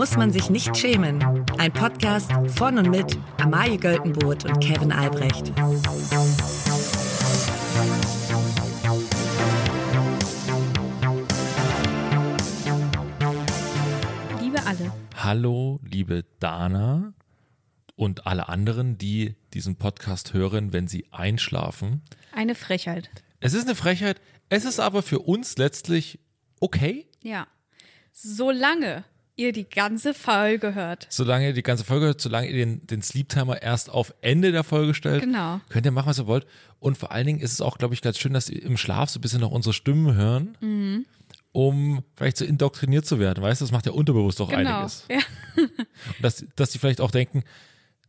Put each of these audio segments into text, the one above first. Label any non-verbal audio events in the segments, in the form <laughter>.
muss man sich nicht schämen. Ein Podcast von und mit Amalie Göltenboot und Kevin Albrecht. Liebe alle. Hallo, liebe Dana und alle anderen, die diesen Podcast hören, wenn sie einschlafen. Eine Frechheit. Es ist eine Frechheit, es ist aber für uns letztlich okay, Ja. Solange ihr die ganze Folge hört. solange ihr die ganze Folge hört, solange ihr den, den Sleep Timer erst auf Ende der Folge stellt. Genau. Könnt ihr machen, was ihr wollt. Und vor allen Dingen ist es auch, glaube ich, ganz schön, dass ihr im Schlaf so ein bisschen noch unsere Stimmen hören, Mhm. um vielleicht so indoktriniert zu werden. Weißt du, das macht ja unterbewusst auch Genau. einiges. Ja. Und dass, dass die vielleicht auch denken,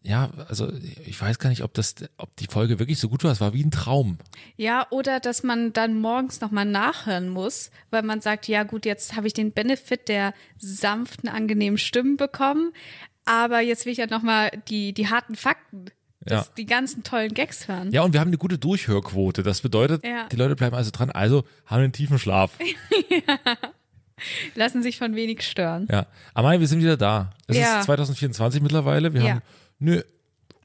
ja, also ich weiß gar nicht, ob das, ob die Folge wirklich so gut war. Es war wie ein Traum. ja, oder dass man dann morgens nochmal nachhören muss, weil man sagt, ja gut, jetzt habe ich den Benefit der sanften, angenehmen Stimmen bekommen, aber jetzt will ich ja nochmal die, die harten Fakten, das, Ja. die ganzen tollen Gags hören. Ja, und wir haben eine gute Durchhörquote. Das bedeutet, Ja. die Leute bleiben also dran, also haben einen tiefen Schlaf. <laughs> Lassen sich von wenig stören. Ja. Amai, wir sind wieder da. Es Ja. ist 2024 mittlerweile. Wir Ja. haben eine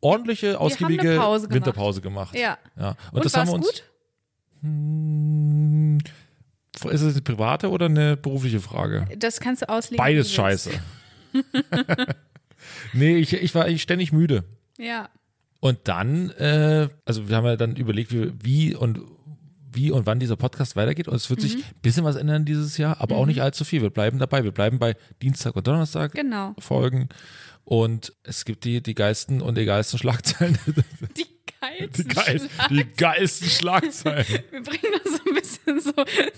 ordentliche, ausgiebige Pause. Winterpause gemacht. Ja. ja. Und, Und, das haben wir uns. gut? Hm, Ist es eine private oder eine berufliche Frage? Das kannst du auslegen. Beides scheiße. <laughs> nee, ich, ich war eigentlich ständig müde. Ja. Und dann, äh, also wir haben ja dann überlegt, wie, wie und wie und wann dieser Podcast weitergeht. Und es wird Mhm. sich ein bisschen was ändern dieses Jahr, aber auch nicht allzu viel. Wir bleiben dabei. Wir bleiben bei Dienstag und Donnerstag Genau. Folgen. Und es gibt die, die geilsten und egalsten Schlagzeilen. <laughs> Die geilsten Die, geil, Schlag- die geilsten Schlagzeilen. <laughs> Wir bringen das so ein bisschen so,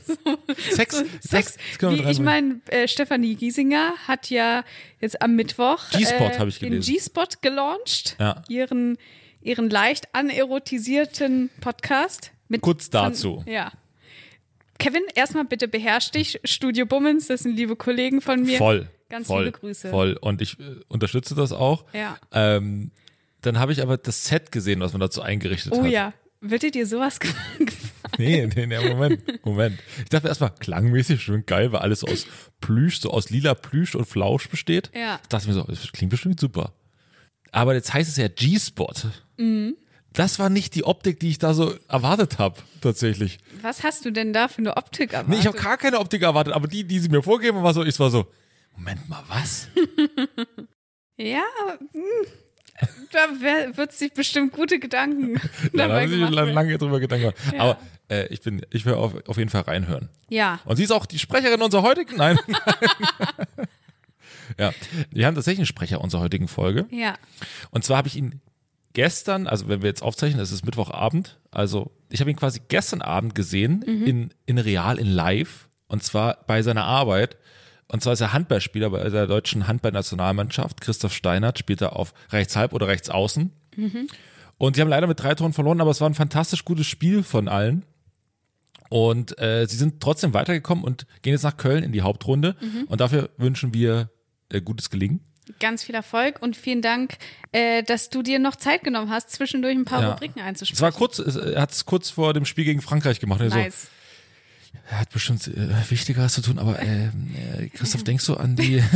so Sex. so Sex. das Wie, ich meine, äh, Stefanie Giesinger hat ja jetzt am Mittwoch G-Spot äh, habe ich den gelesen. G-Spot gelauncht. Ja. Ihren, ihren leicht anerotisierten Podcast. Mit Kurz dazu. Von, ja. Kevin, erstmal bitte beherrsch dich. Studio Bummens, das sind liebe Kollegen von mir. Voll. Ganz voll, liebe Grüße. Voll. Und ich äh, unterstütze das auch. Ja. Ähm, dann habe ich aber das Set gesehen, was man dazu eingerichtet Oh hat. ja. Würde dir sowas <laughs> gefallen? Nee, nee, nee, Moment, Moment. Ich dachte erstmal, klangmäßig schön geil, weil alles aus Plüsch, so aus lila Plüsch und Flausch besteht. Ja. Ich dachte mir so, das klingt bestimmt super. Aber jetzt heißt es ja G-Spot. Mhm. Das war nicht die Optik, die ich da so erwartet habe, tatsächlich. Was hast du denn da für eine Optik erwartet? Nee, ich habe gar keine Optik erwartet, aber die, die sie mir vorgeben, war so, ich war so, Moment mal, was? <laughs> Ja, hm, da wär- wird sich bestimmt gute Gedanken <laughs> Da dabei haben sie gemacht. lange, drüber Gedanken gemacht. Ja. Aber äh, ich bin, ich will auf, auf jeden Fall reinhören. Ja, Und sie ist auch die Sprecherin unserer heutigen, nein. <laughs> ja, wir haben tatsächlich einen Sprecher unserer heutigen Folge. ja, Und zwar habe ich ihn gestern, also wenn wir jetzt aufzeichnen, es ist Mittwochabend, also ich habe ihn quasi gestern Abend gesehen, in, in real, in live, und zwar bei seiner Arbeit. Und zwar ist er Handballspieler bei der deutschen Handballnationalmannschaft. Christoph Steinert spielt er auf rechts halb oder rechts außen. Und sie haben leider mit drei Toren verloren, aber es war ein fantastisch gutes Spiel von allen. Und äh, sie sind trotzdem weitergekommen und gehen jetzt nach Köln in die Hauptrunde. Und dafür wünschen wir äh, gutes Gelingen. ganz viel Erfolg und vielen Dank, äh, dass du dir noch Zeit genommen hast, zwischendurch ein paar Ja. Rubriken einzusprechen. Es war kurz, er hat es kurz vor dem Spiel gegen Frankreich gemacht. Er so, nice. Er hat bestimmt äh, Wichtigeres zu tun, aber äh, äh, Christoph, denkst du an die. <laughs>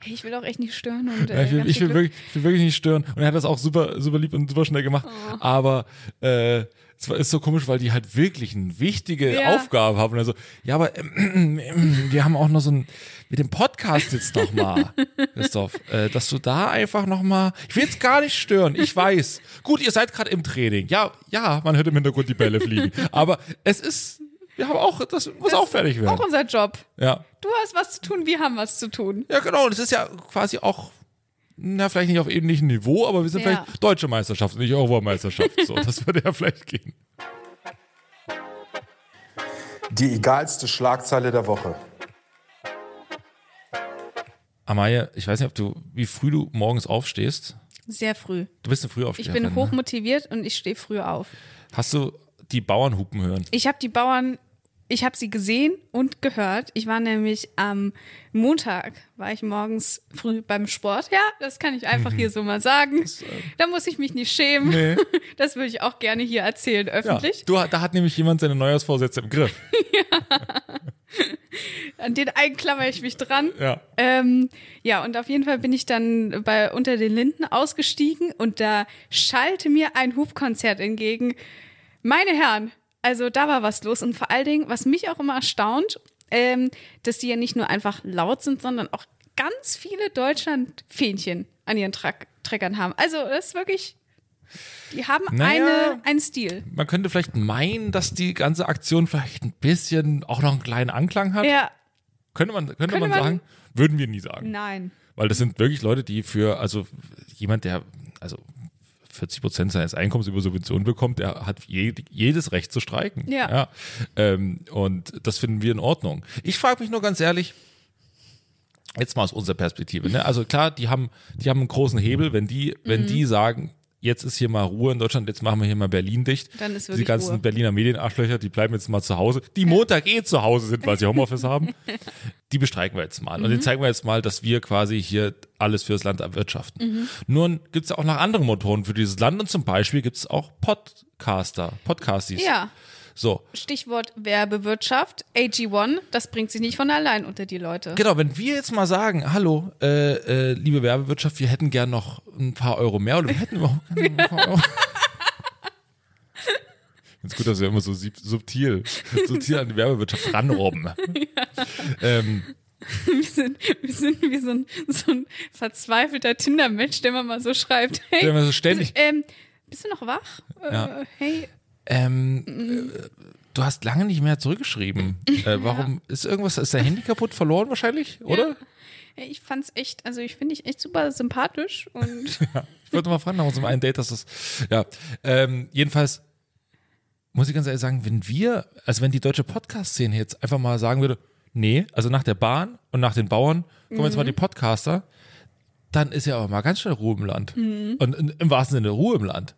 Hey, ich will auch echt nicht stören und Ja, äh, ich, will, ganz ich, will wirklich, ich will wirklich nicht stören. Und er hat das auch super, super lieb und super schnell gemacht. Oh. Aber äh, es ist so komisch, weil die halt wirklich eine wichtige Ja. Aufgabe haben. Also, ja, aber ähm, ähm, wir haben auch noch so ein mit dem Podcast jetzt noch mal, <laughs> Christoph, äh, dass du da einfach noch mal. Ich will jetzt gar nicht stören. Ich weiß. Gut, ihr seid gerade im Training. Ja, ja, man hört im Hintergrund die Bälle fliegen. Aber es ist, wir haben auch, das muss auch fertig werden. Auch unser Job. Ja. Du hast was zu tun, wir haben was zu tun. Ja, genau. Und es ist ja quasi auch, na, vielleicht nicht auf ähnlichem Niveau, aber wir sind Ja. vielleicht deutsche Meisterschaft, nicht Europameisterschaft. So, das <laughs> würde ja vielleicht gehen. Die egalste Schlagzeile der Woche. Amaya, ich weiß nicht, ob du, wie früh du morgens aufstehst. Sehr früh. Du bist eine Ich Frühaufsteherin. bin ne? hochmotiviert und ich stehe früh auf. Hast du die Bauern hupen hören? Ich habe die Bauern, ich habe sie gesehen und gehört. Ich war nämlich am Montag, war ich morgens früh beim Sport. Ja, das kann ich einfach hier so mal sagen. Da muss ich mich nicht schämen. Nee. <laughs> Das würde ich auch gerne hier erzählen, Ja, öffentlich. du, da hat nämlich jemand seine Neujahrsvorsätze im Griff. <laughs> An den einen klammer ich mich dran. Ja. Ähm, ja, und auf jeden Fall bin ich dann bei Unter den Linden ausgestiegen und da schallte mir ein Hubkonzert entgegen. Meine Herren, also da war was los. Und vor allen Dingen, was mich auch immer erstaunt, ähm, dass die ja nicht nur einfach laut sind, sondern auch ganz viele Deutschland-Fähnchen an ihren Tra Treckern haben. Also das ist wirklich, die haben Naja. eine, einen Stil. Man könnte vielleicht meinen, dass die ganze Aktion vielleicht ein bisschen auch noch einen kleinen Anklang hat. Ja, Könnte man, könnte, man, man- sagen? Würden wir nie sagen. nein. Weil das sind wirklich Leute, die für, also jemand, der, also 40 Prozent seines Einkommens über Subventionen bekommt, der hat je, jedes Recht zu streiken. Ja. Ähm, und das finden wir in Ordnung. Ich frage mich nur ganz ehrlich, jetzt mal aus unserer Perspektive, ne? Also klar, die haben, die haben einen großen Hebel, wenn die, Mhm. wenn die sagen, jetzt ist hier mal Ruhe in Deutschland, jetzt machen wir hier mal Berlin dicht. Dann ist Die wirklich ganzen Ruhe. Berliner Medienarschlöcher, die bleiben jetzt mal zu Hause, die Montag eh zu Hause sind, weil sie <laughs> Homeoffice haben. Die bestreiken wir jetzt mal. Und Mhm. denen zeigen wir jetzt mal, dass wir quasi hier alles fürs Land erwirtschaften. Mhm. Nun gibt es ja auch noch andere Motoren für dieses Land und zum Beispiel gibt es auch Podcaster, Podcasties. Ja. So, Stichwort Werbewirtschaft, AG1, das bringt sich nicht von allein unter die Leute. Genau, wenn wir jetzt mal sagen, hallo, äh, äh, liebe Werbewirtschaft, wir hätten gern noch ein paar Euro mehr oder wir hätten überhaupt gerne ein paar Euro. <laughs> Ganz gut, dass wir immer so sub- subtil, subtil an die Werbewirtschaft ranrobben. <laughs> Ähm, Wir sind, wir sind wie so ein, so ein verzweifelter Tinder-Mensch, der man mal so schreibt. Hey, Der immer so ständig- Bist, ähm, bist du noch wach? Ja. Äh, hey, ähm, äh, du hast lange nicht mehr zurückgeschrieben. <laughs> Äh, warum ist irgendwas, ist dein Handy kaputt verloren wahrscheinlich, oder? hey, ich fand's echt, also ich finde dich echt super sympathisch und <laughs> Ich wollte mal fragen nach unserem einen Date, dass das, ja, ähm, jedenfalls muss ich ganz ehrlich sagen, wenn wir, also wenn die deutsche Podcast-Szene jetzt einfach mal sagen würde, nee, also nach der Bahn und nach den Bauern kommen jetzt mal die Podcaster, dann ist ja aber mal ganz schnell Ruhe im Land. Und in, im wahrsten Sinne Ruhe im Land.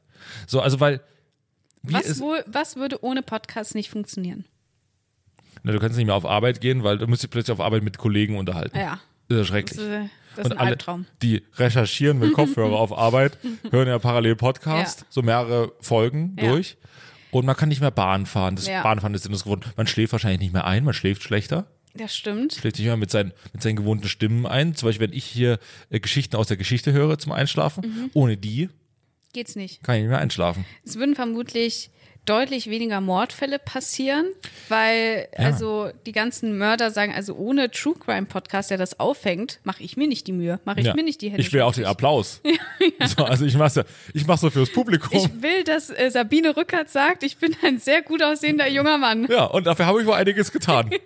So, also weil, was, wohl, was würde ohne Podcast nicht funktionieren? na, du kannst nicht mehr auf Arbeit gehen, weil du musst dich plötzlich auf Arbeit mit Kollegen unterhalten. Ja, Das ist das, schrecklich. ist- das ist und ein alle, Albtraum. die recherchieren mit Kopfhörer auf Arbeit, <laughs> hören ja parallel Podcast, Ja. so mehrere Folgen Ja. durch. Und man kann nicht mehr Bahn fahren. Das Ja. Bahnfahren ist das gewohnt. Man schläft wahrscheinlich nicht mehr ein, man schläft schlechter. Das stimmt. Schläft nicht mehr mit seinen, mit seinen gewohnten Stimmen ein. Zum Beispiel, wenn ich hier äh, Geschichten aus der Geschichte höre zum Einschlafen, Mhm. ohne die Geht's nicht. kann ich nicht mehr einschlafen. Es würden vermutlich deutlich weniger Mordfälle passieren, weil Ja. also die ganzen Mörder sagen, also ohne True Crime Podcast, der das auffängt, mache ich mir nicht die Mühe, mache ich Ja. mir nicht die Hände. ich will auch den. Applaus. <laughs> So, also ich mach's ja, ich mach's so fürs Publikum. Ich will, dass äh, Sabine Rückert sagt, ich bin ein sehr gut aussehender junger Mann. ja, und dafür habe ich wohl einiges getan. <laughs>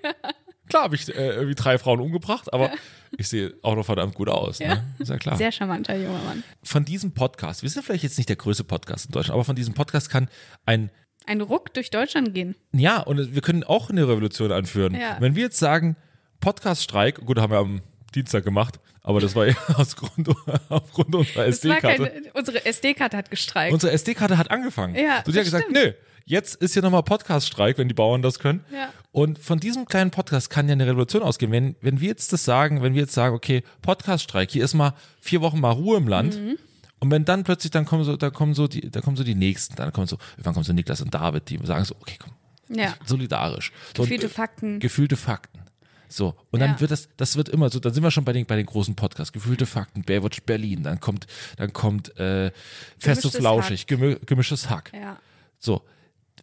Klar habe ich äh, irgendwie drei Frauen umgebracht, aber ich sehe auch noch verdammt gut aus. Ne? Ist ja klar. Sehr charmanter junger Mann. von diesem Podcast, wir sind vielleicht jetzt nicht der größte Podcast in Deutschland, aber von diesem Podcast kann ein, Ein Ruck durch Deutschland gehen. ja, und wir können auch eine Revolution anführen. Ja. Wenn wir jetzt sagen, Podcast-Streik, gut, haben wir am Dienstag gemacht, aber das war ja <laughs> aus Grund, aufgrund unserer SD-Karte. unsere SD-Karte hat gestreikt. Unsere SD-Karte hat angefangen. Ja, die hat das gesagt, stimmt. nö, jetzt ist hier nochmal Podcast-Streik, wenn die Bauern das können. Ja. Und von diesem kleinen Podcast kann ja eine Revolution ausgehen. Wenn, wenn wir jetzt das sagen, wenn wir jetzt sagen, okay, Podcast-Streik, hier ist mal vier Wochen mal Ruhe im Land. Mhm. Und wenn dann plötzlich, dann kommen so, da kommen so die, da kommen so die nächsten, dann kommen so, irgendwann kommen so Niklas und David, die sagen so, okay, komm, ja. solidarisch. So, Gefühlte und, äh, Fakten. Gefühlte Fakten. So, und dann Ja. wird das, das wird immer so, dann sind wir schon bei den, bei den großen Podcasts, gefühlte Fakten, Baywatch Berlin, dann kommt, dann kommt äh, Festes Gemischtes Flauschig, gemü gemischtes Hack. Ja. So,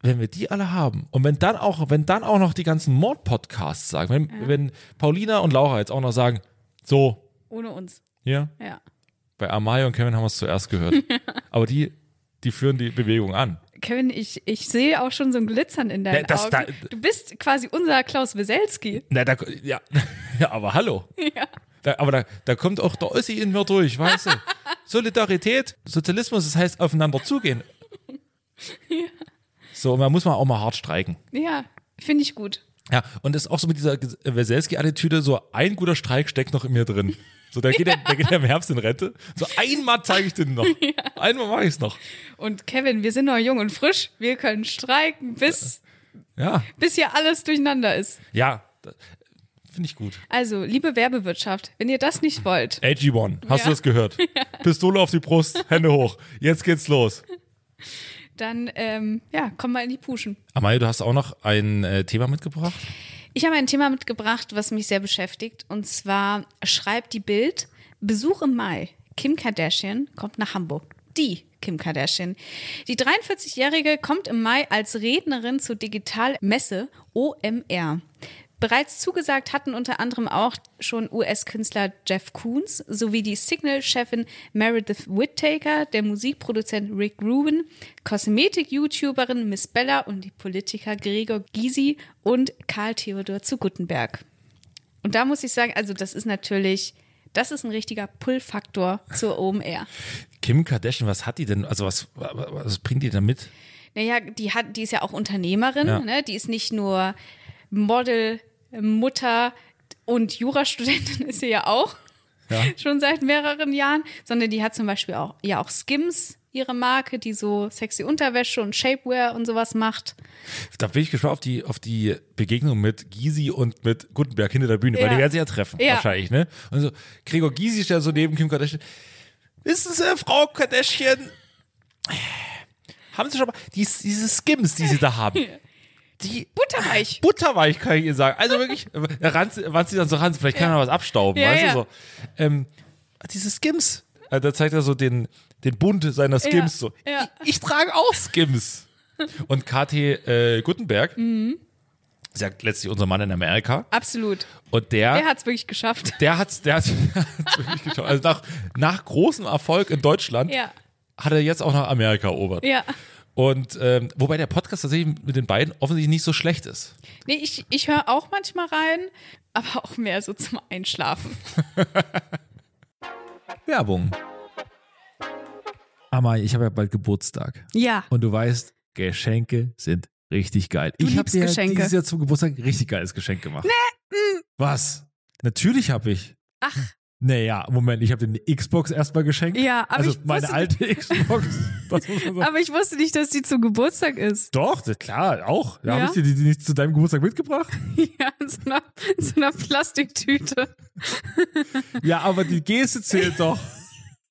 wenn wir die alle haben und wenn dann auch, wenn dann auch noch die ganzen Mord-Podcasts sagen, wenn, wenn Paulina und Laura jetzt auch noch sagen, so, Ohne uns. hier, Ja. bei Amaya und Kevin haben wir es zuerst gehört. <laughs> Aber die, die führen die Bewegung an. Kevin, ich, ich sehe auch schon so ein Glitzern in deinen Nee, das- Augen. da- du bist quasi unser Klaus Weselski. Na, da, ja, <laughs> ja, aber hallo. Ja. Da, aber da, da kommt auch der Ossi in mir durch, weißt du? <laughs> Solidarität, Sozialismus, das heißt aufeinander zugehen. So, und man muss mal auch mal hart streiken. Ja, finde ich gut. Ja, und das ist auch so mit dieser Weselski-Attitüde, so ein guter Streik steckt noch in mir drin. So, der geht, ja, der geht ja im Herbst in Rente. So, einmal zeige ich den noch. <laughs> Einmal mache ich es noch. Und Kevin, wir sind noch jung und frisch. Wir können streiken, bis, Ja, bis hier alles durcheinander ist. ja, finde ich gut. Also, liebe Werbewirtschaft, wenn ihr das nicht wollt, AG1, hast Ja. du das gehört? <laughs> Pistole auf die Brust, Hände hoch. Jetzt geht's los. Dann ähm, ja, komm mal in die Puschen. Amaya, du hast auch noch ein äh, Thema mitgebracht? Ich habe ein Thema mitgebracht, was mich sehr beschäftigt. Und zwar schreibt die Bild, Besuch im Mai. Kim Kardashian kommt nach Hamburg. Die Kim Kardashian. Die 43-Jährige kommt im Mai als Rednerin zur Digitalmesse OMR. Bereits zugesagt hatten unter anderem auch schon US-Künstler Jeff Koons sowie die Signal-Chefin Meredith Whittaker, der Musikproduzent Rick Rubin, Kosmetik-YouTuberin Miss Bella und die Politiker Gregor Gysi und Karl Theodor zu Guttenberg. Und da muss ich sagen, also das ist natürlich, das ist ein richtiger Pull-Faktor zur OMR. Kim Kardashian, was hat die denn? Also was, was bringt die da mit? Naja, die hat, die ist ja auch Unternehmerin, Ja. ne? Die ist nicht nur Model, Mutter und Jurastudentin <laughs> ist sie ja auch. Ja. <laughs> Schon seit mehreren Jahren, sondern die hat zum Beispiel auch, ja auch Skims, ihre Marke, die so sexy Unterwäsche und Shapewear und sowas macht. Da bin ich gespannt auf die, auf die Begegnung mit Gysi und mit Gutenberg hinter der Bühne, weil Ja. die werden sich ja treffen, Ja. wahrscheinlich, ne? Und so, Gregor Gysi steht so neben Kim Kardashian. Wissen Sie, Frau Kardashian, haben Sie schon mal, die, diese Skims, die Sie da haben, <laughs> die Butterweich. butterweich, kann ich Ihnen sagen. Also wirklich, <laughs> ranz, wann sie dann so ran, vielleicht kann er was abstauben, Ja, weißt ja. du so. Ähm, diese Skims, äh, da zeigt er so den, den Bund seiner Skims so. ja. Ich, ich trage auch Skims. <laughs> Und KT äh, Gutenberg, Mhm. ist ja letztlich unser Mann in Amerika. Absolut. Und der, Der hat's wirklich geschafft. <laughs> der hat's, der hat's, hat's wirklich geschafft. Also nach, nach großem Erfolg in Deutschland Ja. hat er jetzt auch nach Amerika erobert. Ja. Und ähm, wobei der Podcast tatsächlich mit den beiden offensichtlich nicht so schlecht ist. Nee, ich, ich höre auch manchmal rein, aber auch mehr so zum Einschlafen. <laughs> Werbung. Amai, ich habe ja bald Geburtstag. Ja. Und du weißt, Geschenke sind richtig geil. Du ich habe dir Geschenke. dieses Jahr zum Geburtstag ein richtig geiles Geschenk gemacht. Nee. Was? Natürlich habe ich. Ach. Naja, Moment, ich habe dir eine Xbox erstmal geschenkt. Ja, aber also ich meine alte Xbox. <laughs> Man sagen. Aber ich wusste nicht, dass die zum Geburtstag ist. Doch, klar, auch. Da Ja? habe ich dir die, die nicht zu deinem Geburtstag mitgebracht. <laughs> Ja, in so einer, in so einer Plastiktüte. Ja, aber die Geste zählt doch. <laughs>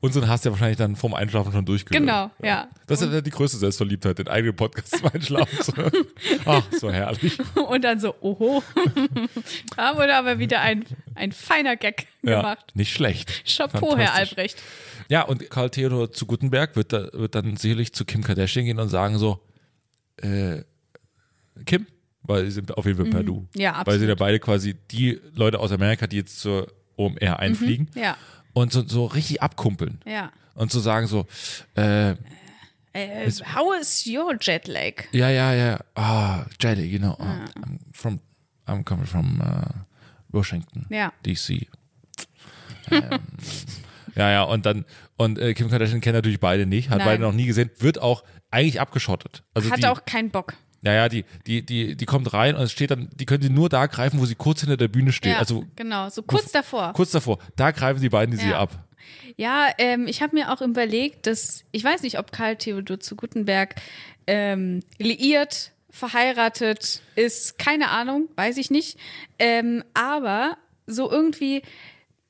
Unseren hast du ja wahrscheinlich dann vorm Einschlafen schon durchgehört. Genau, ja. Das ist ja die größte Selbstverliebtheit, den eigenen Podcast zum Einschlafen zu hören. <laughs> Ach, so herrlich. Und dann so, oho. <laughs> da wurde aber wieder ein, ein feiner Gag Ja, gemacht. nicht schlecht. Chapeau, Herr. Albrecht. Ja, und Karl Theodor zu Gutenberg wird, da, wird dann sicherlich zu Kim Kardashian gehen und sagen so, äh, Kim, weil sie sind auf jeden Fall per Du. Mhm. Ja, Weil sie ja absolut. beide quasi die Leute aus Amerika, die jetzt zur OMR einfliegen Ja, und so, so richtig abkumpeln. ja. Und zu sagen so, äh, Äh, how is your jet lag? ja, ja, ja, ah, Jelly, you know, uh, I'm from, I'm coming from uh, Washington, Ja. DC. <laughs> ähm, ja, ja, und dann, und äh, Kim Kardashian kennt natürlich beide nicht, hat Nein. beide noch nie gesehen, wird auch eigentlich abgeschottet. Also Hat die, auch keinen Bock. Ja, ja, die, die, die, die kommt rein und es steht dann, die können sie nur da greifen, wo sie kurz hinter der Bühne steht. Ja, Also genau, so kurz davor. kurz davor. Da greifen die beiden die sie Ja. ab. Ja, ähm, ich habe mir auch überlegt, dass ich weiß nicht, ob Karl Theodor zu Gutenberg ähm, liiert, verheiratet ist, keine Ahnung, weiß ich nicht. Ähm, aber so irgendwie,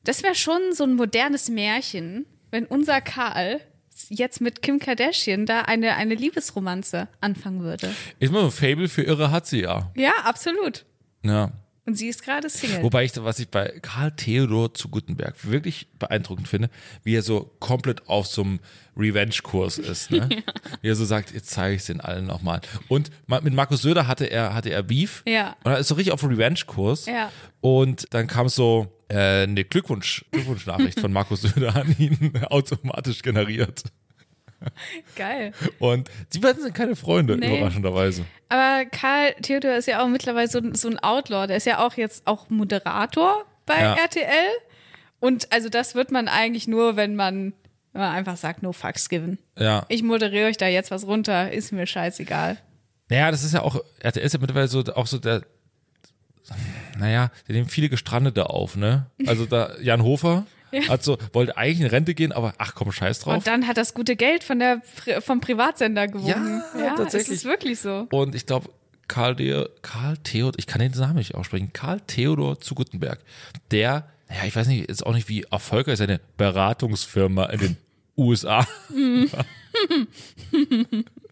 das wäre schon so ein modernes Märchen, wenn unser Karl jetzt mit Kim Kardashian da eine, eine Liebesromanze anfangen würde. Ich meine, ein Fable für Irre hat sie ja. Ja, absolut. Ja. Und sie ist gerade Single. Wobei ich, was ich bei Karl Theodor zu Gutenberg wirklich beeindruckend finde, wie er so komplett auf so einem Revenge-Kurs ist. Ne? <laughs> Wie er so sagt, jetzt zeige ich es den allen nochmal. Und mit Markus Söder hatte er, hatte er Beef. Ja. Und er ist so richtig auf Revenge-Kurs. Ja. Und dann kam so äh, eine Glückwunsch, Glückwunschnachricht von Markus Söder an ihn <laughs> automatisch generiert. Geil. Und die beiden sind keine Freunde, Nee. überraschenderweise. Aber Karl Theodor ist ja auch mittlerweile so, so ein Outlaw. Der ist ja auch jetzt auch Moderator bei Ja. RTL. Und also das wird man eigentlich nur, wenn man, wenn man einfach sagt, no fucks given. Ja. Ich moderiere euch da jetzt was runter, ist mir scheißegal. Naja, das ist ja auch, RTL ist ja mittlerweile so auch so der, naja, der nehmen viele Gestrandete auf, ne? Also da, Jan Hofer <laughs> hat so, wollte eigentlich in Rente gehen, aber ach komm, scheiß drauf. Und dann hat das gute Geld von der, vom Privatsender gewonnen. Ja, tatsächlich. Es ist wirklich so. Und ich glaube, Karl, De Karl Theodor, ich kann den Namen nicht aussprechen, Karl Theodor zu Gutenberg, der, ja, ich weiß nicht, ist auch nicht wie erfolgreich seine Beratungsfirma in den USA. <laughs>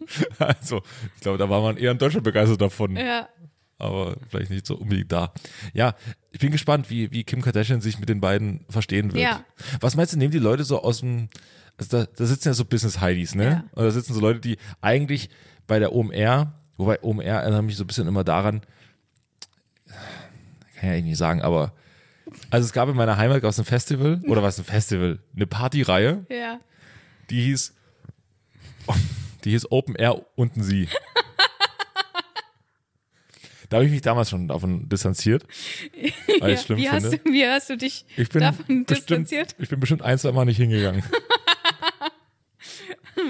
<laughs> also, ich glaube, da war man eher in Deutschland begeistert davon. Ja. Aber vielleicht nicht so unbedingt da. Ja, ich bin gespannt, wie, wie Kim Kardashian sich mit den beiden verstehen wird. Ja. Was meinst du, nehmen die Leute so aus dem, also da, da sitzen ja so Business-Heidis, ne? Ja. Und da sitzen so Leute, die eigentlich bei der OMR, wobei OMR erinnert mich so ein bisschen immer daran, kann ja eigentlich nicht sagen, aber also es gab in meiner Heimat aus einem Festival, oder was ein Festival, eine Partyreihe, Ja. die hieß, <laughs> die hieß Open Air unten sie. Da habe ich mich damals schon davon distanziert, <laughs> weil es schlimm wie, hast finde. du, wie hast du dich ich bin davon bestimmt, distanziert? ich bin bestimmt ein, zwei Mal nicht hingegangen. <laughs>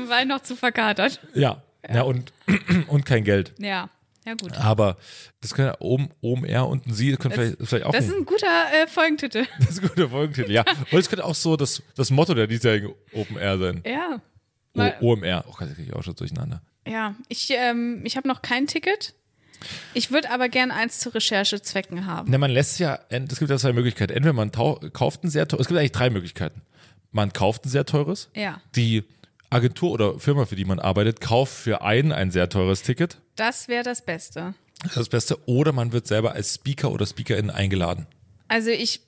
Weil noch zu verkatert. Ja, ja, und, <clears throat> und kein Geld. Ja. Ja, gut. Aber das können ja oben, oben er, unten sie, das könnte vielleicht, vielleicht auch Das ist ein guter äh, Folgentitel. <laughs> das ist ein guter Folgentitel, ja. Und es könnte auch so das, das Motto der diesjährigen Open Air sein. Ja. O, OMR. Oh Gott, das kriege ich auch schon durcheinander. Ja, ich, ähm, ich habe noch kein Ticket. Ich würde aber gern eins zu Recherchezwecken haben. Ne, man lässt ja, es gibt ja zwei Möglichkeiten. Entweder man kauft ein sehr teures, es gibt eigentlich drei Möglichkeiten. Man kauft ein sehr teures. Ja. Die Agentur oder Firma, für die man arbeitet, kauft für einen ein sehr teures Ticket. Das wäre das Beste. Das ist das Beste. Oder man wird selber als Speaker oder Speakerin eingeladen. Also ich,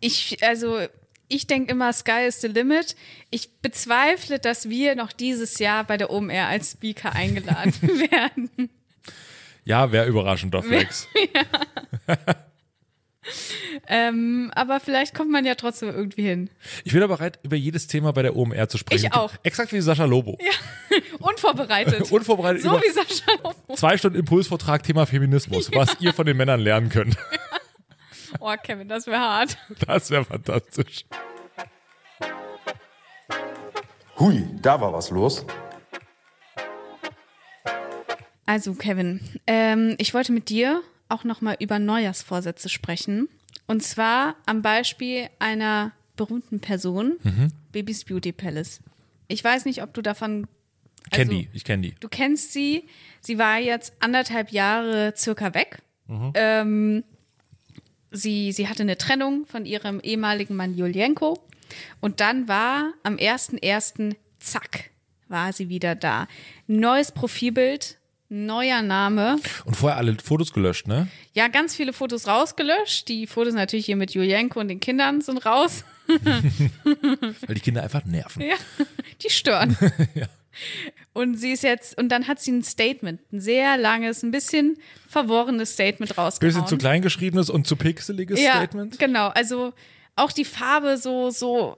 ich, also ich denke immer, Sky is the limit. Ich bezweifle, dass wir noch dieses Jahr bei der OMR als Speaker eingeladen <laughs> werden. Ja, wäre überraschend, doch, Flex. <laughs> Ähm, aber vielleicht kommt man ja trotzdem irgendwie hin. Ich bin aber bereit, über jedes Thema bei der OMR zu sprechen. Ich auch. Exakt wie Sascha Lobo. <laughs> Unvorbereitet. Unvorbereitet so wie Sascha Lobo. zwei Stunden Impulsvortrag, Thema Feminismus, was ihr von den Männern lernen könnt. <laughs> Oh, Kevin, das wäre hart. Das wäre fantastisch. Hui, da war was los. Also, Kevin, ähm, ich wollte mit dir auch nochmal über Neujahrsvorsätze sprechen. Und zwar am Beispiel einer berühmten Person, Mhm. Babys Beauty Palace. Ich weiß nicht, ob du davon. Ich kenn also, die, ich kenn die. Du kennst sie. Sie war jetzt anderthalb Jahre circa weg. Mhm. Ähm, sie, sie hatte eine Trennung von ihrem ehemaligen Mann Julienko. Und dann war am 1.1. zack, war sie wieder da. Neues Profilbild, neuer Name. Und vorher alle Fotos gelöscht, ne? Ja, ganz viele Fotos rausgelöscht. Die Fotos natürlich hier mit Julienko und den Kindern sind raus. <laughs> Weil die Kinder einfach nerven. Ja, die stören. <laughs> Und sie ist jetzt, und dann hat sie ein Statement, ein sehr langes, ein bisschen verworrenes Statement rausgehauen. Bisschen zu kleingeschriebenes und zu pixeliges ja, Statement. Genau, also auch die Farbe so, so,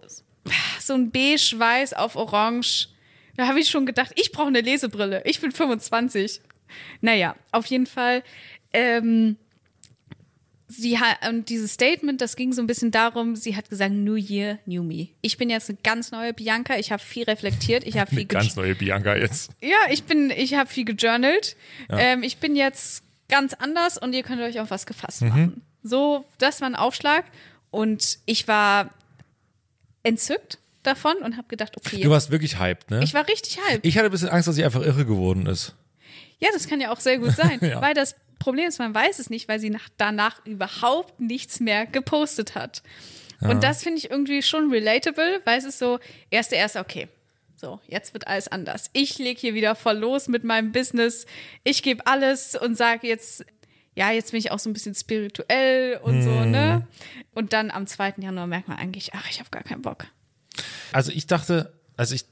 so ein beige-weiß auf orange. Da habe ich schon gedacht, ich brauche eine Lesebrille. Ich bin 25. Naja, auf jeden Fall. Ähm, sie hat, und dieses Statement, das ging so ein bisschen darum, sie hat gesagt, New Year, New Me. Ich bin jetzt eine ganz neue Bianca, ich habe viel reflektiert, ich habe viel Eine ganz neue Bianca jetzt. ja, ich bin, ich habe viel gejournalt. Ähm, ich bin jetzt ganz anders und ihr könnt euch auf was gefasst Mhm. machen. So, das war ein Aufschlag und ich war entzückt davon und habe gedacht, okay, Du warst wirklich hyped, ne? ich war richtig hyped. Ich hatte ein bisschen Angst, dass sie einfach irre geworden ist. Ja, das kann ja auch sehr gut sein, <laughs> Ja. weil das Problem ist, man weiß es nicht, weil sie nach, danach überhaupt nichts mehr gepostet hat. Und das finde ich irgendwie schon relatable, weil es ist so, erste, erste, okay. So, jetzt wird alles anders. Ich lege hier wieder voll los mit meinem Business. Ich gebe alles und sage jetzt, ja, jetzt bin ich auch so ein bisschen spirituell und so, Hm. ne? Und dann am 2. Januar merkt man eigentlich, ach, ich habe gar keinen Bock. Also ich dachte, also ich,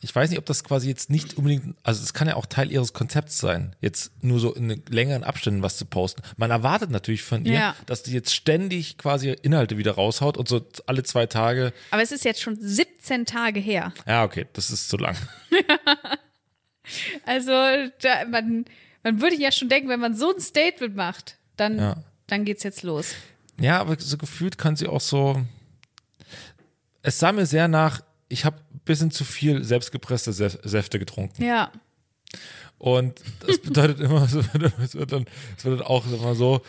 ich weiß nicht, ob das quasi jetzt nicht unbedingt, also es kann ja auch Teil ihres Konzepts sein, jetzt nur so in längeren Abständen was zu posten. Man erwartet natürlich von ihr, Ja. dass die jetzt ständig quasi Inhalte wieder raushaut und so alle zwei Tage. Aber es ist jetzt schon 17 Tage her. Ja, okay, das ist zu lang. <laughs> Also da, man, man würde ja schon denken, wenn man so ein Statement macht, dann, Ja. dann geht's jetzt los. Ja, aber so gefühlt kann sie auch so. Es sah mir sehr nach, ich habe ein bisschen zu viel selbstgepresste Säf- Säfte getrunken. Ja. Und das <laughs> bedeutet immer, es <laughs> wird, es wird, dann, es wird dann auch immer so,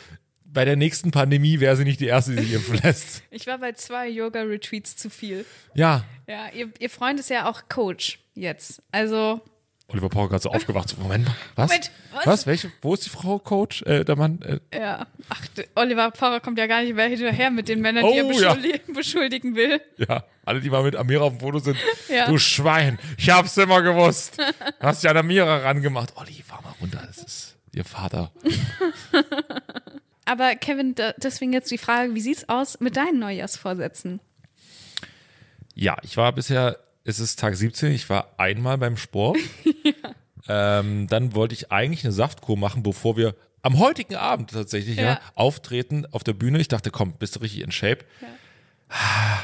bei der nächsten Pandemie wäre sie nicht die Erste, die sich impfen <laughs> lässt. Ich war bei zwei Yoga-Retreats zu viel. Ja. Ja, ihr, ihr Freund ist ja auch Coach jetzt. Also, Oliver Pocher gerade so aufgewacht. So, Moment. Was? Moment, was? was? Welche? Wo ist die Frau Coach? Äh, der Mann? Äh, ja. Ach, Oliver Pfarrer kommt ja gar nicht mehr hinterher mit den Männern, die er Oh, ja. beschuldi <laughs> beschuldigen will. ja, alle, die mal mit Amira auf dem Foto sind. <laughs> Ja. Du Schwein, ich hab's immer gewusst. Du hast ja an Amira rangemacht. Olli, fahr mal runter. Das ist ihr Vater. <laughs> Aber Kevin, deswegen jetzt die Frage, wie sieht's aus mit deinen Neujahrsvorsätzen? Ja, ich war bisher, es ist Tag 17, ich war einmal beim Sport. <laughs> ähm, dann wollte ich eigentlich eine Saftkur machen, bevor wir am heutigen Abend tatsächlich ja. Ja. auftreten auf der Bühne. Ich dachte, komm, bist du richtig in Shape?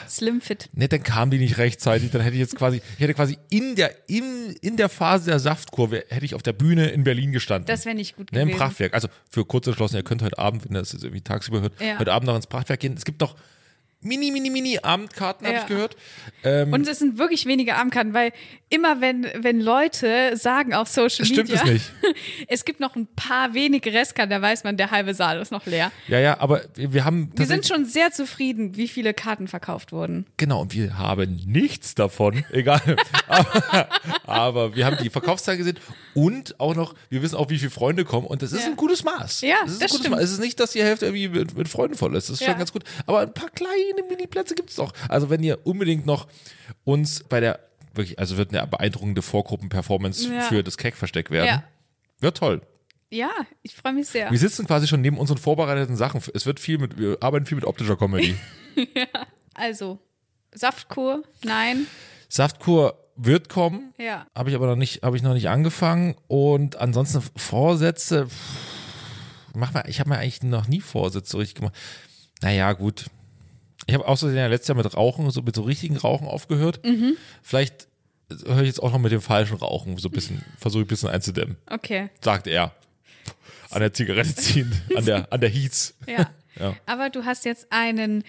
Slim Fit. Ne, dann kam die nicht rechtzeitig. Dann hätte ich jetzt quasi, ich hätte quasi in der, in, in der Phase der Saftkurve, hätte ich auf der Bühne in Berlin gestanden. Das wäre nicht gut Ne, Im gewesen. Prachtwerk. Also für kurz entschlossen, ihr könnt heute Abend, wenn ihr das jetzt irgendwie tagsüber hört, Ja. heute Abend noch ins Prachtwerk gehen. Es gibt noch mini, mini, mini Abendkarten, habe Ja. ich gehört. Und es sind wirklich wenige Armkarten, weil immer wenn, wenn Leute sagen auf Social Stimmt Media, es nicht. <laughs> es gibt noch ein paar wenige Restkarten, da weiß man, der halbe Saal ist noch leer. Ja, ja, aber wir, haben Wir sind schon sehr zufrieden, wie viele Karten verkauft wurden. Genau, und wir haben nichts davon. <laughs> Egal. aber, aber wir haben die Verkaufszahlen gesehen und auch noch, wir wissen auch, wie viele Freunde kommen und das ist Ja. ein gutes Maß. Ja, das ist das ein gutes stimmt. Maß. Es ist nicht, dass die Hälfte irgendwie mit, mit Freunden voll ist. Das ist Ja. schon ganz gut. Aber ein paar kleine Mini-Plätze gibt es doch. Also wenn ihr unbedingt noch uns bei der, wirklich, also wird eine beeindruckende Vorgruppen-Performance Ja. für das Keck-Versteck werden. Ja. Wird toll. Ja, ich freue mich sehr. Wir sitzen quasi schon neben unseren vorbereiteten Sachen. Es wird viel mit, wir arbeiten viel mit optischer Comedy. <laughs> Also, Saftkur, nein. Saftkur wird kommen. Ja. Habe ich aber noch nicht, habe ich noch nicht angefangen. Und ansonsten Vorsätze, pff, mach mal, ich habe mir eigentlich noch nie Vorsätze so richtig gemacht. Naja, gut. Ich habe außerdem ja letztes Jahr mit Rauchen, so mit so richtigen Rauchen aufgehört. Vielleicht höre ich jetzt auch noch mit dem falschen Rauchen so ein bisschen, versuche ich ein bisschen einzudämmen. Okay, Sagt er. An der Zigarette ziehen, an der, an der Heats. ja. <laughs> Ja. Aber du hast jetzt einen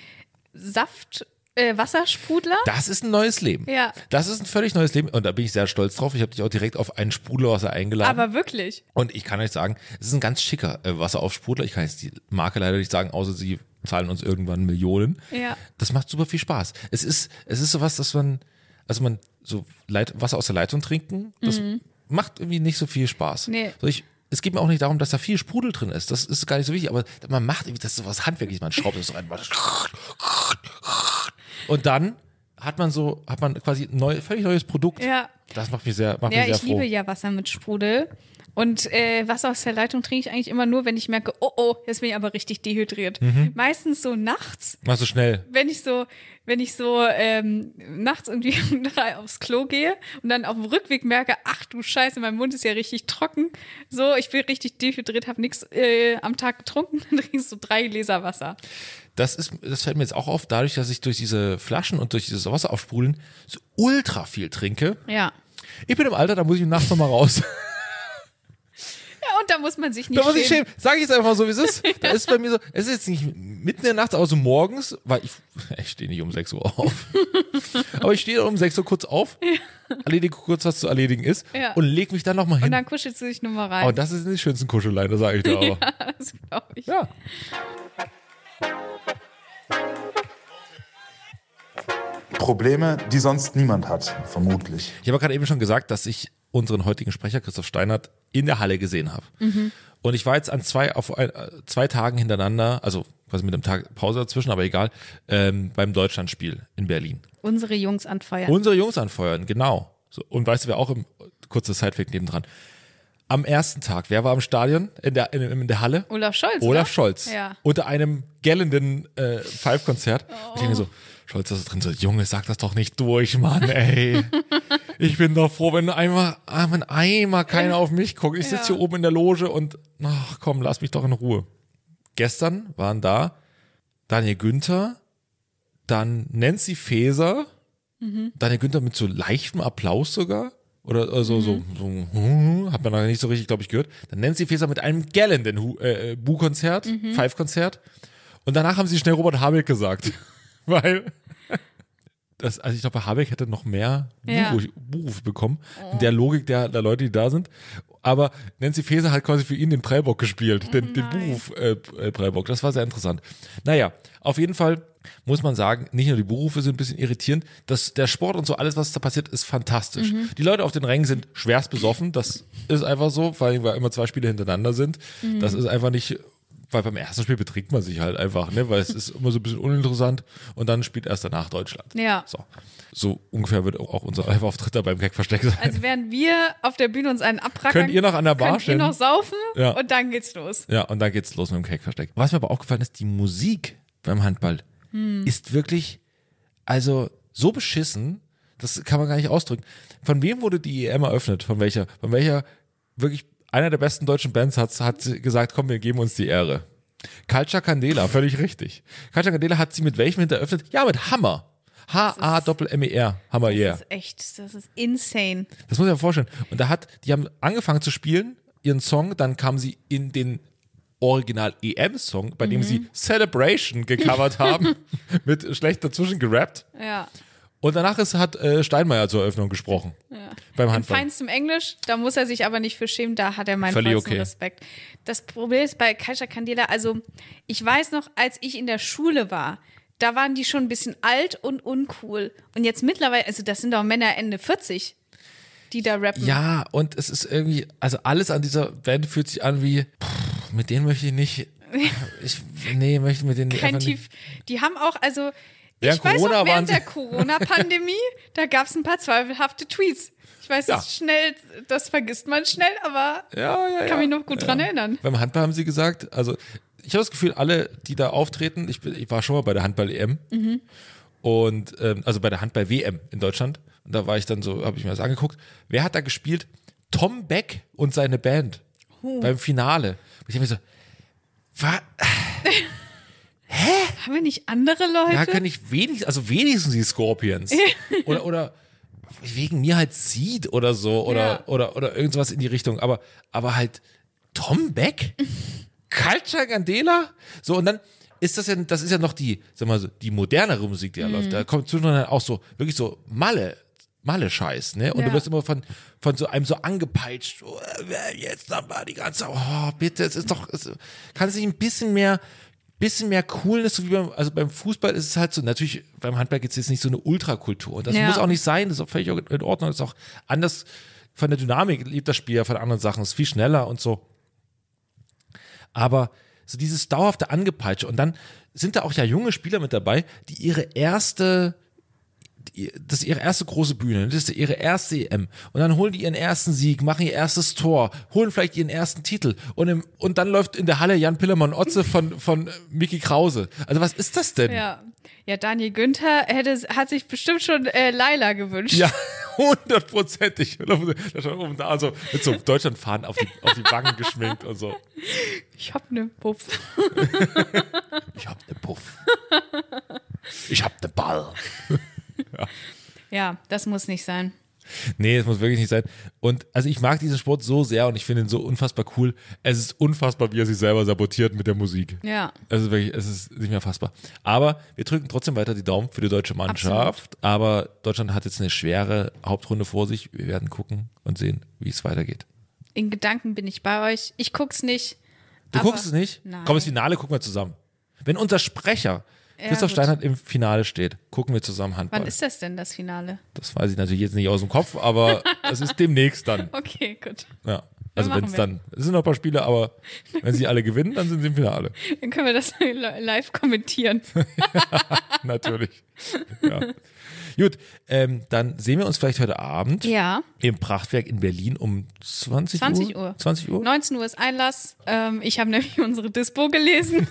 Saft, äh, Wassersprudler. Das ist ein neues Leben. Ja. Das ist ein völlig neues Leben und da bin ich sehr stolz drauf. Ich habe dich auch direkt auf einen Sprudelwasser eingeladen. Aber wirklich. Und ich kann euch sagen, es ist ein ganz schicker äh, Wasseraufsprudler. Ich kann jetzt die Marke leider nicht sagen, außer sie zahlen uns irgendwann Millionen. Ja. Das macht super viel Spaß. Es ist, es ist sowas, dass man, also man so Leit Wasser aus der Leitung trinken, das macht irgendwie nicht so viel Spaß. Mhm. Nee. So ich, es geht mir auch nicht darum, dass da viel Sprudel drin ist. Das ist gar nicht so wichtig, aber man macht irgendwie, das ist sowas handwerkliches. Man schraubt das rein. Und dann hat man so, hat man quasi ein neu, völlig neues Produkt. Ja. Das macht mich sehr, macht Ja, mich sehr ich froh. liebe ja Wasser mit Sprudel. Und äh, Wasser aus der Leitung trinke ich eigentlich immer nur, wenn ich merke, oh oh, jetzt bin ich aber richtig dehydriert. Mhm. Meistens so nachts, Mach so schnell. wenn ich so, wenn ich so ähm, nachts irgendwie <laughs> um drei aufs Klo gehe und dann auf dem Rückweg merke, ach du Scheiße, mein Mund ist ja richtig trocken. So, ich bin richtig dehydriert, habe nichts äh, am Tag getrunken, <laughs> dann trinkst du drei Gläser Wasser. Das ist, das fällt mir jetzt auch auf, dadurch, dass ich durch diese Flaschen und durch dieses Wasser aufsprudeln so ultra viel trinke. Ja. Ich bin im Alter, da muss ich nachts noch mal raus. <laughs> Ja, und da muss man sich nicht da muss ich schämen. schämen. Sag ich jetzt einfach so, wie es ist. <laughs> Da ist bei mir so, es ist jetzt nicht mitten in der Nacht, aber so morgens, weil ich, <laughs> ich stehe nicht um 6 Uhr auf. <laughs> aber ich stehe um 6 Uhr kurz auf, erledige kurz, was zu erledigen ist Ja. und leg mich dann noch mal hin. Und dann kuschelst du dich nur mal rein. oh, das sind die schönsten Kuscheleien, das sage ich dir aber. das glaube ich. Ja. Probleme, die sonst niemand hat, vermutlich. Ich habe gerade eben schon gesagt, dass ich unseren heutigen Sprecher Christoph Steinert in der Halle gesehen habe. Und ich war jetzt an zwei, auf ein, zwei Tagen hintereinander, also quasi mit einem Tag Pause dazwischen, aber egal, ähm, beim Deutschlandspiel in Berlin. Unsere Jungs anfeuern. Unsere Jungs anfeuern, genau. So, und weißt du, wer auch im kurzer Sidefact nebendran? am ersten Tag, wer war am Stadion, in der, in, in der Halle? Olaf Scholz. Olaf oder? Scholz. Ja. Unter einem gellenden äh, Five-Konzert. Ich denke so, Scholz ist drin so, Junge, sag das doch nicht durch, Mann, ey. ich bin doch froh, wenn einmal, ah, wenn einmal keiner auf mich guckt. Ich sitze Ja. hier oben in der Loge und, ach komm, lass mich doch in Ruhe. Gestern waren da Daniel Günther, dann Nancy Faeser, Daniel Günther mit so leichtem Applaus sogar. Oder äh, so, so, so, hm, hat man noch nicht so richtig, glaube ich, gehört. Dann Nancy Faeser mit einem gellenden äh, äh, Bu-Konzert, Five-Konzert. Und danach haben sie schnell Robert Habeck gesagt. <laughs> Weil, das, also ich glaube, Habeck hätte noch mehr Ja. Buchrufe bekommen, in der Logik der, der Leute, die da sind. Aber Nancy Faeser hat quasi für ihn den Prellbock gespielt, den, den Buchruf äh, äh, Prellbock. Das war sehr interessant. Naja, auf jeden Fall muss man sagen, nicht nur die Berufe sind ein bisschen irritierend, das, der Sport und so, alles, was da passiert, ist fantastisch. Die Leute auf den Rängen sind schwerst besoffen, das ist einfach so, vor allem, weil immer zwei Spiele hintereinander sind. Das ist einfach nicht, weil beim ersten Spiel betrinkt man sich halt einfach, ne, weil es ist immer so ein bisschen uninteressant und dann spielt erst danach Deutschland. Ja. So, so ungefähr wird auch unser Live-Auftritt da beim Gagversteck sein. Also während wir auf der Bühne uns einen abrackern, Könnt ihr noch an der Bar könnt stehen? ihr noch saufen Ja. und dann geht's los. Ja, und dann geht's los mit dem Cake-Versteck. Was mir aber aufgefallen ist, die Musik beim Handball ist wirklich, also so beschissen, das kann man gar nicht ausdrücken. Von wem wurde die EM eröffnet? Von welcher? Von welcher wirklich einer der besten deutschen Bands hat, hat gesagt, komm, wir geben uns die Ehre. Culture Candela, völlig richtig. Culture Candela hat sie mit welchem Hit eröffnet? Ja, mit Hammer. H-A-M-M-E-R. Hammer, yeah. Das ist echt, das ist insane. Das muss ich mir vorstellen. Und da hat, die haben angefangen zu spielen, ihren Song, dann kamen sie in den Original EM-Song, bei dem sie Celebration gecovert haben, <laughs> mit schlecht dazwischen gerappt. Ja. Und danach ist, hat äh, Steinmeier zur Eröffnung gesprochen. Beim In Handball. feinstem Englisch, da muss er sich aber nicht für schämen, da hat er meinen vollsten okay. Respekt. Das Problem ist bei Kaiser Candela, also ich weiß noch, als ich in der Schule war, da waren die schon ein bisschen alt und uncool. Und jetzt mittlerweile, also das sind doch Männer Ende 40, die da rappen. Ja, und es ist irgendwie, also alles an dieser Band fühlt sich an wie, pff, mit denen möchte ich nicht, <laughs> ich, nee, möchte mit denen Kein einfach Tief. Die haben auch, also Während ich weiß Corona noch, während der Corona-Pandemie, da gab es ein paar zweifelhafte Tweets. Ich weiß, Ja. das schnell, das vergisst man schnell, aber. Ja, ja, kann mich noch gut dran erinnern. Beim Handball haben sie gesagt, also ich habe das Gefühl, alle, die da auftreten, ich, bin, ich war schon mal bei der Handball-EM und ähm, also bei der Handball-WM in Deutschland und da war ich dann so, habe ich mir das angeguckt, wer hat da gespielt? Tom Beck und seine Band beim Finale. Und ich habe mir so, was? <laughs> Haben wir nicht andere Leute? Ja, kann ich wenigstens, also wenigstens die Scorpions. oder, oder wegen mir halt Seed oder so oder, Ja. oder, oder irgendwas in die Richtung. Aber, aber halt Tom Beck? Culture Candela? So, und dann ist das ja, das ist ja noch die, sag mal so, die modernere Musik, die da läuft. Da kommt zwischendurch dann auch so, wirklich so Malle, Malle-Scheiß, ne? Und Ja. du wirst immer von, von so einem so angepeitscht, oh, jetzt nochmal die ganze, oh, bitte, es ist doch, es, kann es nicht ein bisschen mehr, bisschen mehr Coolness, so wie beim, also beim Fußball ist es halt so, natürlich, beim Handball gibt es jetzt nicht so eine Ultrakultur. Und das Ja. muss auch nicht sein, das ist auch völlig in Ordnung, das ist auch anders, von der Dynamik lebt das Spiel ja von anderen Sachen, ist viel schneller und so. Aber so dieses dauerhafte Angepeitsche und dann sind da auch ja junge Spieler mit dabei, die ihre erste, das ist ihre erste große Bühne, das ist ihre erste EM und dann holen die ihren ersten Sieg, machen ihr erstes Tor, holen vielleicht ihren ersten Titel und, im, und dann läuft in der Halle Jan Pillermann-Otze von, von Mickey Krause. Also was ist das denn? Ja. Ja, Daniel Günther hätte, hat sich bestimmt schon äh, Laila gewünscht. Ja, <laughs> hundertprozentig. <laughs> Da stand oben da so mit so Deutschlandfahnen auf die, auf die Wangen geschminkt und so. Ich hab ne Puff. <laughs> Ich hab ne Puff. Ich hab ne Ball. Ja, das muss nicht sein. Nee, es muss wirklich nicht sein. Und also ich mag diesen Sport so sehr und ich finde ihn so unfassbar cool. Es ist unfassbar, wie er sich selber sabotiert mit der Musik. Ja. Es ist wirklich, es ist nicht mehr fassbar. Aber wir drücken trotzdem weiter die Daumen für die deutsche Mannschaft. Aber Deutschland hat jetzt eine schwere Hauptrunde vor sich. Wir werden gucken und sehen, wie es weitergeht. In Gedanken bin ich bei euch. Ich guck's nicht. Du guckst es nicht? Nein. Komm, das Finale gucken wir zusammen. Wenn unser Sprecher Christoph gut. Steinhardt im Finale steht, gucken wir zusammen Handball. Wann ist das denn, das Finale? das weiß ich natürlich jetzt nicht aus dem Kopf, aber <laughs> es ist demnächst dann. Okay, gut. Ja. Also wenn es dann, es sind noch ein paar Spiele, aber wenn sie alle gewinnen, dann sind sie im Finale. Dann können wir das <laughs> li- live kommentieren. <laughs> Natürlich. Ja. Gut, ähm, dann sehen wir uns vielleicht heute Abend Ja, im Prachtwerk in Berlin um 20, 20 Uhr. Uhr. 20 Uhr. 19 Uhr ist Einlass. Ähm, ich habe nämlich unsere Dispo gelesen.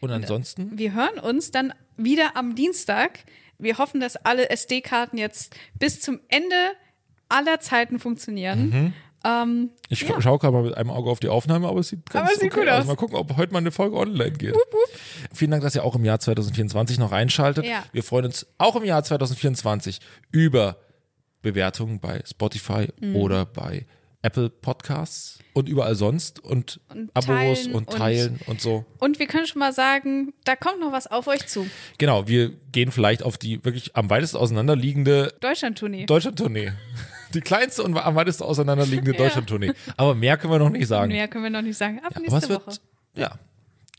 Und ansonsten, Wir hören uns dann wieder am Dienstag. Wir hoffen, dass alle SD-Karten jetzt bis zum Ende aller Zeiten funktionieren. Ähm, ich Ja. schaue gerade mal mit einem Auge auf die Aufnahme, aber es sieht ganz Aber es sieht okay gut aus. Mal gucken, ob heute mal eine Folge online geht. Vielen Dank, dass ihr auch im Jahr 2024 noch einschaltet. Ja. Wir freuen uns auch im Jahr 2024 über Bewertungen bei Spotify Mhm. oder bei Apple Podcasts und überall sonst und, Und Abos teilen und und- teilen und so. und wir können schon mal sagen, da kommt noch was auf euch zu. Genau, wir gehen vielleicht auf die wirklich am weitesten auseinanderliegende Deutschland-Tournee. Deutschland-Tournee. <laughs> Die kleinste und am weitesten auseinanderliegende <laughs> Deutschland-Tournee. Aber mehr können wir noch nicht sagen. Mehr können wir noch nicht sagen. Ab Aber nächste es wird, Woche. ja,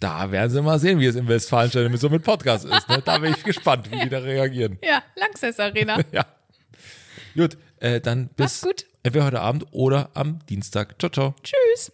da werden sie mal sehen, wie es im Westfalenstadion mit so mit Podcast ist. Ne? Da bin ich gespannt, wie die da reagieren. <laughs> Ja, Langsess Arena. Ja. Gut, äh, dann bis Macht's gut. Entweder heute Abend oder am Dienstag. Ciao, ciao. Tschüss.